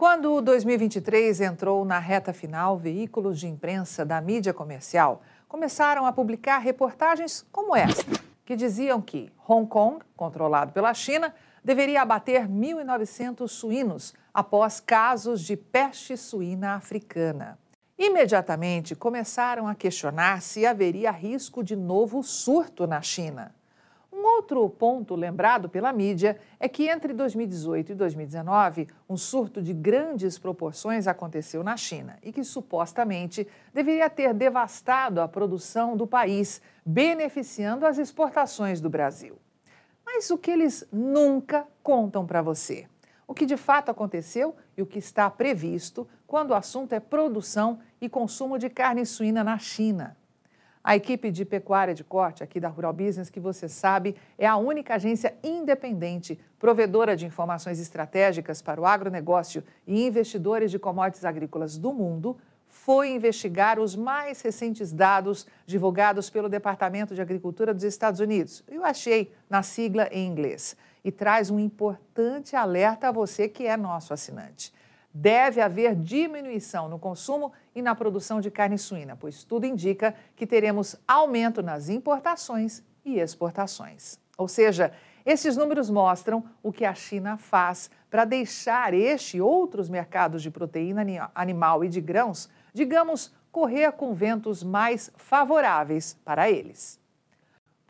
Quando 2023 entrou na reta final, veículos de imprensa da mídia comercial começaram a publicar reportagens como esta, que diziam que Hong Kong, controlado pela China, deveria abater 1.900 suínos após casos de peste suína africana. Imediatamente começaram a questionar se haveria risco de novo surto na China. Outro ponto lembrado pela mídia é que entre 2018 e 2019, um surto de grandes proporções aconteceu na China e que supostamente deveria ter devastado a produção do país, beneficiando as exportações do Brasil. Mas o que eles nunca contam para você? O que de fato aconteceu e o que está previsto quando o assunto é produção e consumo de carne suína na China. A equipe de pecuária de corte aqui da Rural Business, que você sabe, é a única agência independente, provedora de informações estratégicas para o agronegócio e investidores de commodities agrícolas do mundo, foi investigar os mais recentes dados divulgados pelo Departamento de Agricultura dos Estados Unidos. Eu achei na sigla em inglês. E traz um importante alerta a você que é nosso assinante deve haver diminuição no consumo e na produção de carne suína, pois tudo indica que teremos aumento nas importações e exportações. Ou seja, esses números mostram o que a China faz para deixar este e outros mercados de proteína animal e de grãos, digamos, correr com ventos mais favoráveis para eles.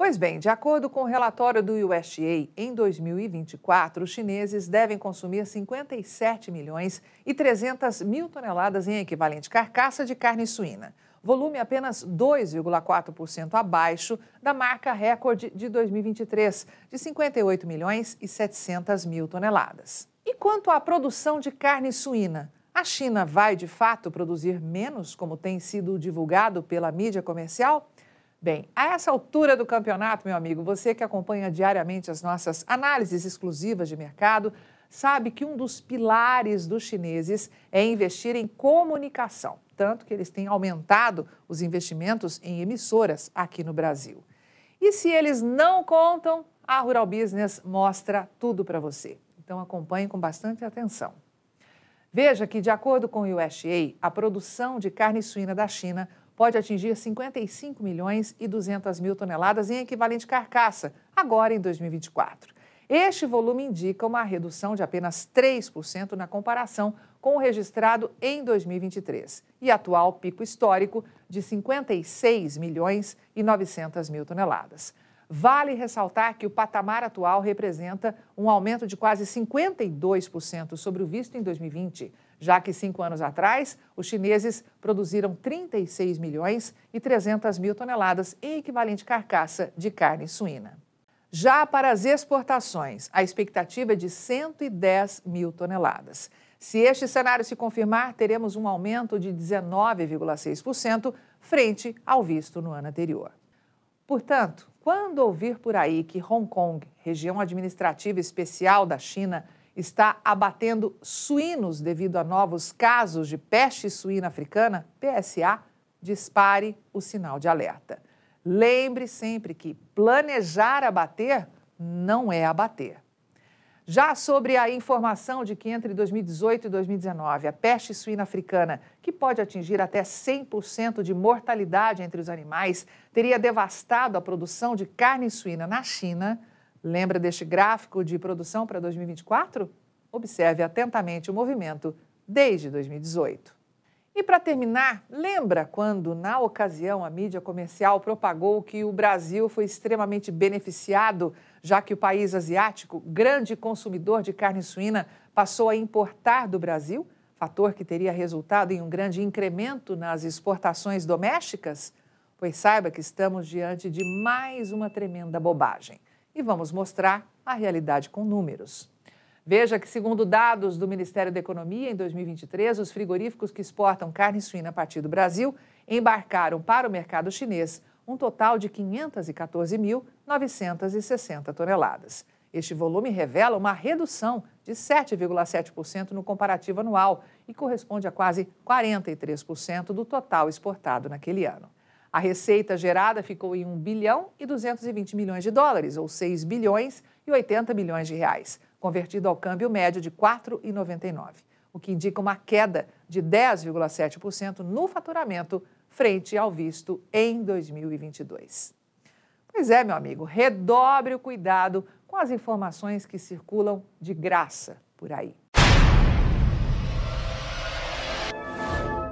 Pois bem, de acordo com o relatório do USDA, em 2024, os chineses devem consumir 57 milhões e 300 mil toneladas em equivalente carcaça de carne suína, volume apenas 2,4% abaixo da marca recorde de 2023, de 58 milhões e 700 mil toneladas. E quanto à produção de carne suína, a China vai de fato produzir menos, como tem sido divulgado pela mídia comercial? Bem, a essa altura do campeonato, meu amigo, você que acompanha diariamente as nossas análises exclusivas de mercado, sabe que um dos pilares dos chineses é investir em comunicação, tanto que eles têm aumentado os investimentos em emissoras aqui no Brasil. E se eles não contam, a Rural Business mostra tudo para você. Então acompanhe com bastante atenção. Veja que, de acordo com o USDA, a produção de carne suína da China pode atingir 55 milhões e 200 mil toneladas em equivalente carcaça, agora em 2024. Este volume indica uma redução de apenas 3% na comparação com o registrado em 2023 e atual pico histórico de 56 milhões e 900 mil toneladas. Vale ressaltar que o patamar atual representa um aumento de quase 52% sobre o visto em 2020, já que cinco anos atrás, os chineses produziram 36 milhões e 300 mil toneladas em equivalente carcaça de carne suína. Já para as exportações, a expectativa é de 110 mil toneladas. Se este cenário se confirmar, teremos um aumento de 19,6% frente ao visto no ano anterior. Portanto, quando ouvir por aí que Hong Kong, região administrativa especial da China, está abatendo suínos devido a novos casos de peste suína africana, PSA, dispare o sinal de alerta. Lembre sempre que planejar abater não é abater. Já sobre a informação de que entre 2018 e 2019 a peste suína africana, que pode atingir até 100% de mortalidade entre os animais, teria devastado a produção de carne suína na China, Lembra deste gráfico de produção para 2024? Observe atentamente o movimento desde 2018. E para terminar, lembra quando, na ocasião, a mídia comercial propagou que o Brasil foi extremamente beneficiado, já que o país asiático, grande consumidor de carne suína, passou a importar do Brasil, fator que teria resultado em um grande incremento nas exportações domésticas? Pois saiba que estamos diante de mais uma tremenda bobagem e vamos mostrar a realidade com números. Veja que, segundo dados do Ministério da Economia, em 2023, os frigoríficos que exportam carne suína a partir do Brasil embarcaram para o mercado chinês um total de 514.960 toneladas. Este volume revela uma redução de 7,7% no comparativo anual e corresponde a quase 43% do total exportado naquele ano. A receita gerada ficou em 1 bilhão e 220 milhões de dólares, ou 6 bilhões e 80 milhões de reais, convertido ao câmbio médio de 4,99. o que indica uma queda de 10,7% no faturamento frente ao visto em 2022. Pois é, meu amigo, redobre o cuidado com as informações que circulam de graça por aí.